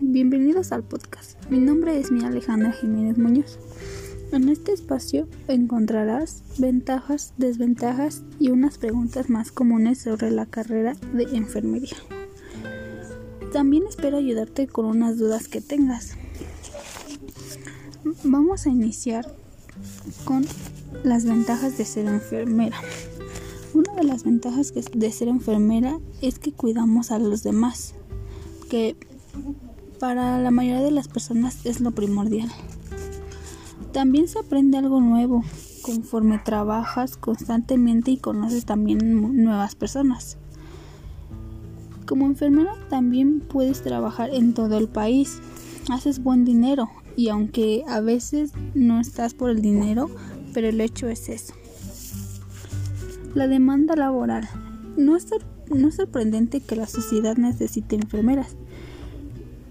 Bienvenidos al podcast. Mi nombre es mi Alejandra Jiménez Muñoz. En este espacio encontrarás ventajas, desventajas y unas preguntas más comunes sobre la carrera de enfermería. También espero ayudarte con unas dudas que tengas. Vamos a iniciar con las ventajas de ser enfermera. Una de las ventajas de ser enfermera es que cuidamos a los demás, que para la mayoría de las personas es lo primordial. También se aprende algo nuevo conforme trabajas constantemente y conoces también nuevas personas. Como enfermera también puedes trabajar en todo el país. Haces buen dinero y aunque a veces no estás por el dinero, pero el hecho es eso. La demanda laboral. No es, no es sorprendente que la sociedad necesite enfermeras.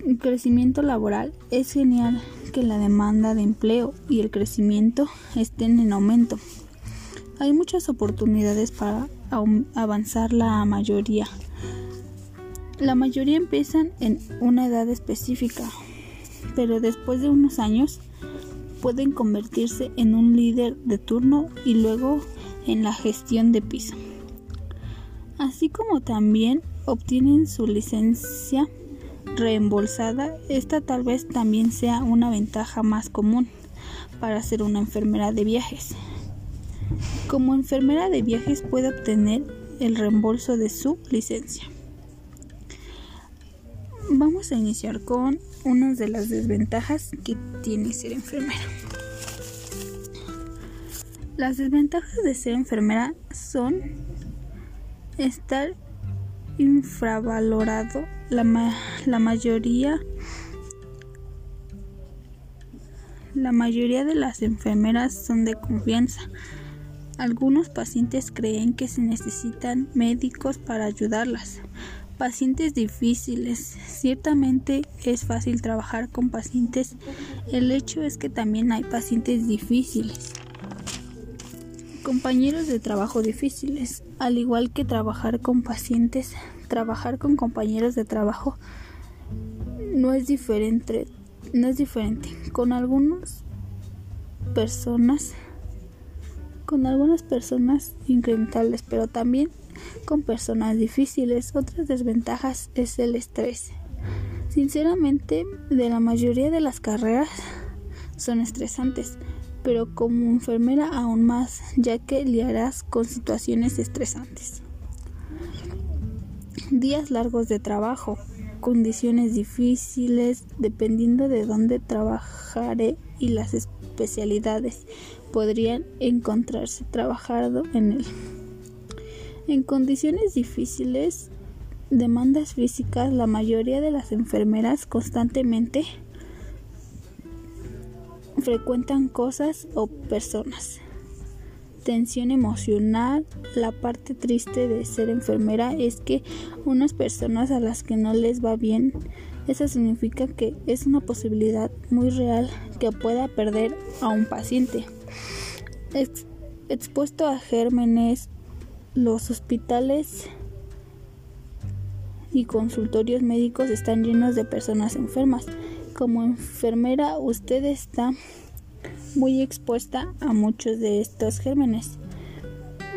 El crecimiento laboral es genial que la demanda de empleo y el crecimiento estén en aumento. Hay muchas oportunidades para avanzar la mayoría. La mayoría empiezan en una edad específica, pero después de unos años pueden convertirse en un líder de turno y luego en la gestión de piso. Así como también obtienen su licencia reembolsada, esta tal vez también sea una ventaja más común para ser una enfermera de viajes. Como enfermera de viajes puede obtener el reembolso de su licencia. Vamos a iniciar con una de las desventajas que tiene ser enfermera. Las desventajas de ser enfermera son estar infravalorado la, la mayoría la mayoría de las enfermeras son de confianza. Algunos pacientes creen que se necesitan médicos para ayudarlas. Pacientes difíciles. Ciertamente es fácil trabajar con pacientes. El hecho es que también hay pacientes difíciles. Compañeros de trabajo difíciles. Al igual que trabajar con pacientes, trabajar con compañeros de trabajo no es diferente. No es diferente. Con algunas personas, con algunas personas incrementales, pero también con personas difíciles. Otras desventajas es el estrés. Sinceramente, de la mayoría de las carreras son estresantes pero como enfermera aún más, ya que liarás con situaciones estresantes. Días largos de trabajo, condiciones difíciles, dependiendo de dónde trabajaré y las especialidades podrían encontrarse trabajando en él. En condiciones difíciles, demandas físicas, la mayoría de las enfermeras constantemente frecuentan cosas o personas. Tensión emocional. La parte triste de ser enfermera es que unas personas a las que no les va bien, eso significa que es una posibilidad muy real que pueda perder a un paciente. expuesto a gérmenes, los hospitales y consultorios médicos están llenos de personas enfermas como enfermera usted está muy expuesta a muchos de estos gérmenes.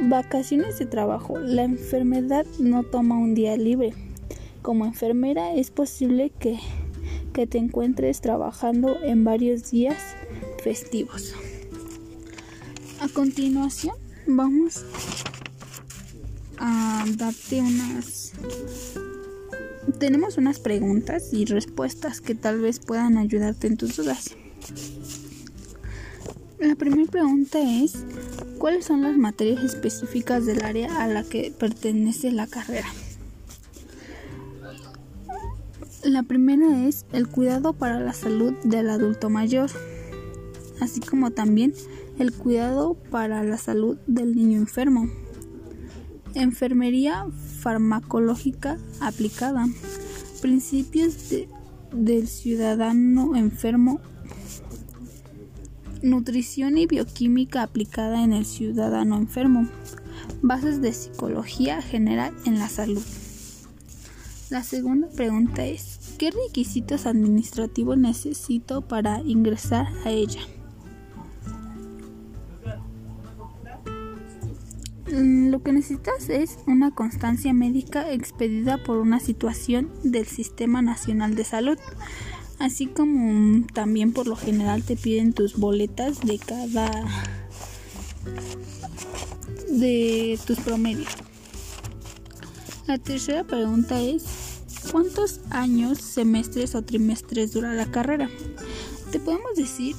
Vacaciones de trabajo. La enfermedad no toma un día libre. Como enfermera es posible que, que te encuentres trabajando en varios días festivos. A continuación vamos a darte unas tenemos unas preguntas y respuestas que tal vez puedan ayudarte en tus dudas. La primera pregunta es, ¿cuáles son las materias específicas del área a la que pertenece la carrera? La primera es el cuidado para la salud del adulto mayor, así como también el cuidado para la salud del niño enfermo. Enfermería farmacológica aplicada. Principios del ciudadano enfermo. Nutrición y bioquímica aplicada en el ciudadano enfermo. Bases de psicología general en la salud. La segunda pregunta es, ¿Qué requisitos administrativos necesito para ingresar a ella? Lo que necesitas es una constancia médica expedida por una situación del Sistema Nacional de Salud, así como también por lo general te piden tus boletas de cada de tus promedios. La tercera pregunta es ¿cuántos años, semestres o trimestres dura la carrera? Te podemos decir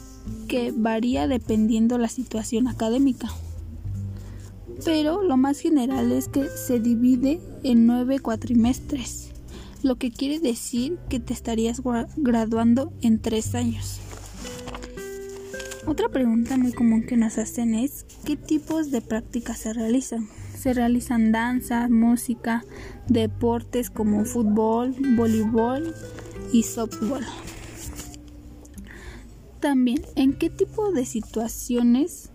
que varía dependiendo la situación académica pero lo más general es que se divide en nueve cuatrimestres, lo que quiere decir que te estarías graduando en tres años. Otra pregunta muy común que nos hacen es ¿qué tipos de prácticas se realizan? Se realizan danza, música, deportes como fútbol, voleibol y softball. También, ¿en qué tipo de situaciones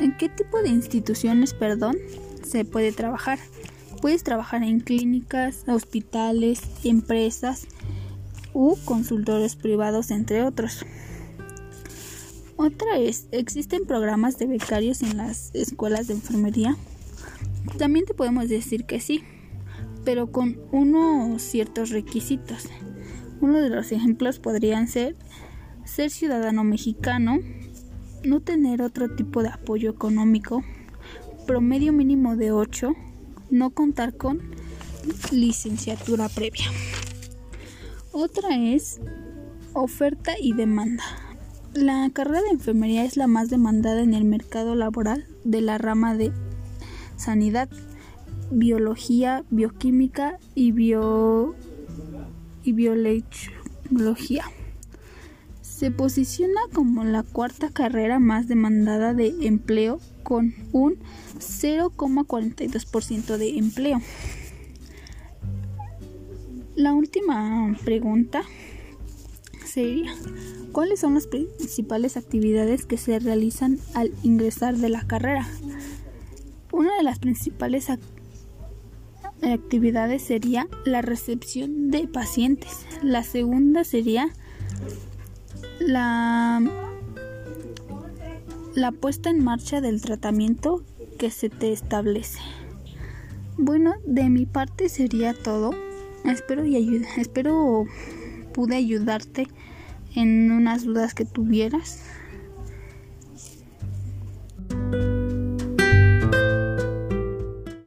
¿En qué tipo de instituciones, perdón, se puede trabajar? Puedes trabajar en clínicas, hospitales, empresas u consultores privados, entre otros. Otra es, ¿existen programas de becarios en las escuelas de enfermería? También te podemos decir que sí, pero con unos ciertos requisitos. Uno de los ejemplos podrían ser ser ciudadano mexicano, no tener otro tipo de apoyo económico, promedio mínimo de 8, no contar con licenciatura previa. Otra es oferta y demanda. La carrera de enfermería es la más demandada en el mercado laboral de la rama de sanidad, biología, bioquímica y, bio, y biología. Se posiciona como la cuarta carrera más demandada de empleo con un 0,42% de empleo. La última pregunta sería, ¿cuáles son las principales actividades que se realizan al ingresar de la carrera? Una de las principales actividades sería la recepción de pacientes. La segunda sería la, la puesta en marcha del tratamiento que se te establece. Bueno, de mi parte sería todo. Espero y espero pude ayudarte en unas dudas que tuvieras.